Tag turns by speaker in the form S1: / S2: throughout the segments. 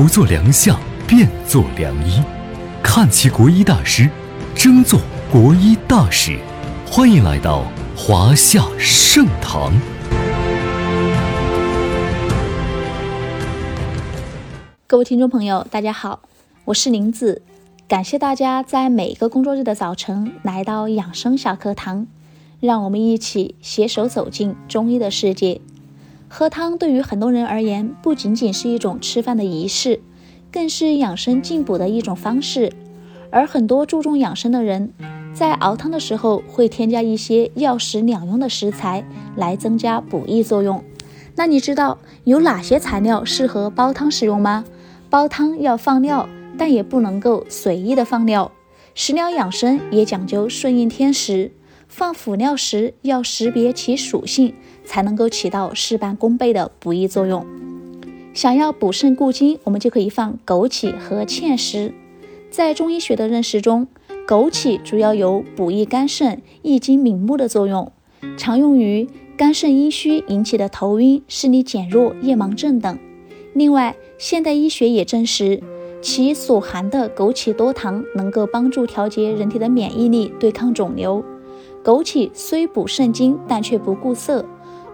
S1: 不做良相，便做良医。看齐国医大师，争做国医大使。欢迎来到华夏盛堂。
S2: 各位听众朋友，大家好，我是林子，感谢大家在每一个工作日的早晨来到养生小课堂，让我们一起携手走进中医的世界。喝汤对于很多人而言，不仅仅是一种吃饭的仪式，更是养生进补的一种方式。而很多注重养生的人，在熬汤的时候会添加一些药食两用的食材，来增加补益作用。那你知道有哪些材料适合煲汤使用吗？煲汤要放料，但也不能够随意的放料。食疗养生也讲究顺应天时，放辅料时要识别其属性，才能够起到事半功倍的补益作用。想要补肾固精，我们就可以放枸杞和芡实。在中医学的认识中，枸杞主要有补益肝肾、益精明目的作用，常用于肝肾阴虚引起的头晕、视力减弱、夜盲症等。另外，现代医学也证实，其所含的枸杞多糖能够帮助调节人体的免疫力，对抗肿瘤。枸杞虽补肾精，但却不固涩，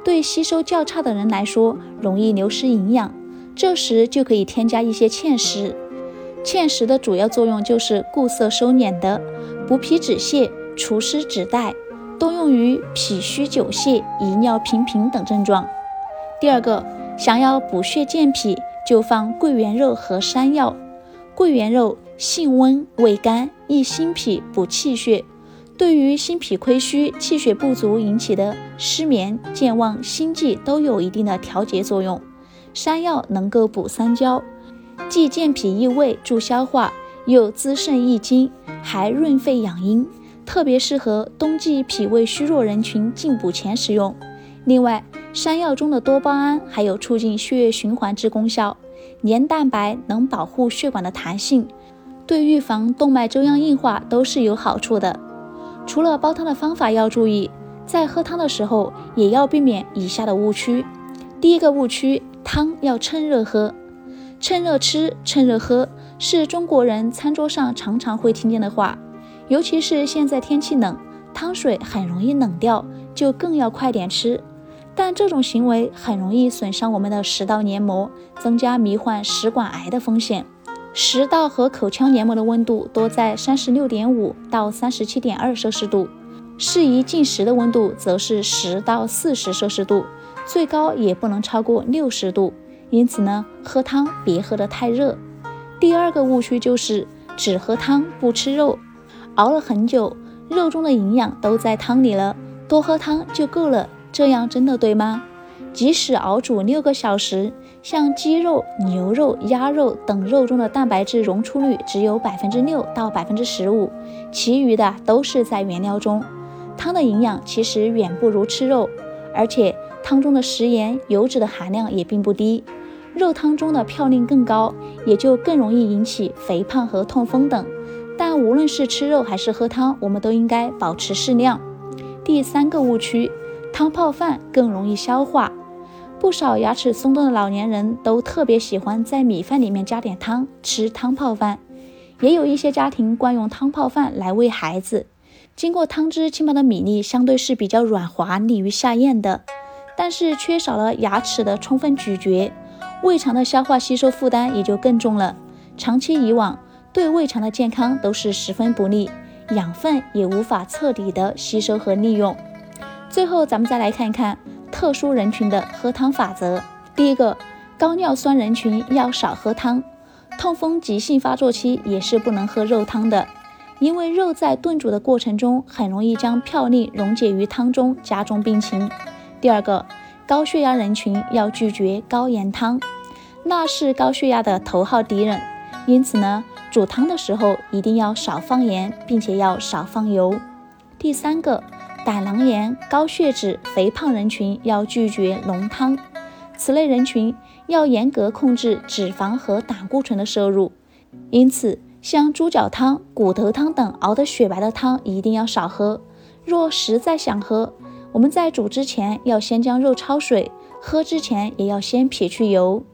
S2: 对吸收较差的人来说，容易流失营养。这时就可以添加一些芡实。芡实的主要作用就是固涩收敛的，补脾止泻、除湿止带，多用于脾虚久泻、遗尿频频等症状。第二个。想要补血健脾，就放桂圆肉和山药。桂圆肉性温味甘，益心脾补气血，对于心脾亏虚、气血不足引起的失眠、健忘、心悸都有一定的调节作用。山药能够补三焦，既健脾益胃助消化，又滋肾益精，还润肺养阴，特别适合冬季脾胃虚弱人群进补前食用。另外，山药中的多巴胺还有促进血液循环之功效，黏蛋白能保护血管的弹性，对预防动脉粥样硬化都是有好处的。除了煲汤的方法要注意，在喝汤的时候也要避免以下的误区。第一个误区，汤要趁热喝，趁热吃，趁热喝，是中国人餐桌上常常会听见的话，尤其是现在天气冷，汤水很容易冷掉，就更要快点吃。但这种行为很容易损伤我们的食道黏膜，增加罹患食管癌的风险。食道和口腔黏膜的温度多在三十六点五到三十七点二摄氏度，适宜进食的温度则是十到四十摄氏度，最高也不能超过六十度。因此呢，喝汤别喝得太热。第二个误区就是只喝汤不吃肉，熬了很久，肉中的营养都在汤里了，多喝汤就够了。这样真的对吗？即使熬煮六个小时，像鸡肉、牛肉、鸭肉等肉中的蛋白质溶出率只有百分之六到百分之十五，其余的都是在原料中。汤的营养其实远不如吃肉，而且汤中的食盐、油脂的含量也并不低，肉汤中的嘌呤更高，也就更容易引起肥胖和痛风等。但无论是吃肉还是喝汤，我们都应该保持适量。第三个误区。汤泡饭更容易消化，不少牙齿松动的老年人都特别喜欢在米饭里面加点汤吃汤泡饭，也有一些家庭惯用汤泡饭来喂孩子。经过汤汁浸泡的米粒相对是比较软滑，利于下咽的，但是缺少了牙齿的充分咀嚼，胃肠的消化吸收负担也就更重了。长期以往，对胃肠的健康都是十分不利，养分也无法彻底的吸收和利用。最后，咱们再来看一看特殊人群的喝汤法则。第一个，高尿酸人群要少喝汤，痛风急性发作期也是不能喝肉汤的，因为肉在炖煮的过程中很容易将嘌呤溶解于汤中，加重病情。第二个，高血压人群要拒绝高盐汤，那是高血压的头号敌人。因此呢，煮汤的时候一定要少放盐，并且要少放油。第三个。胆囊炎、高血脂、肥胖人群要拒绝浓汤，此类人群要严格控制脂肪和胆固醇的摄入。因此，像猪脚汤、骨头汤等熬得雪白的汤一定要少喝。若实在想喝，我们在煮之前要先将肉焯水，喝之前也要先撇去油。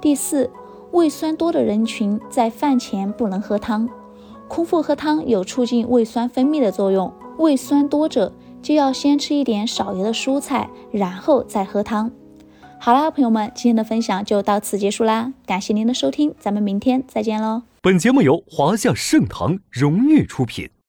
S2: 第四，胃酸多的人群在饭前不能喝汤，空腹喝汤有促进胃酸分泌的作用。胃酸多者就要先吃一点少油的蔬菜，然后再喝汤。好啦，朋友们，今天的分享就到此结束啦，感谢您的收听，咱们明天再见喽。
S1: 本节目由华夏盛唐荣誉出品。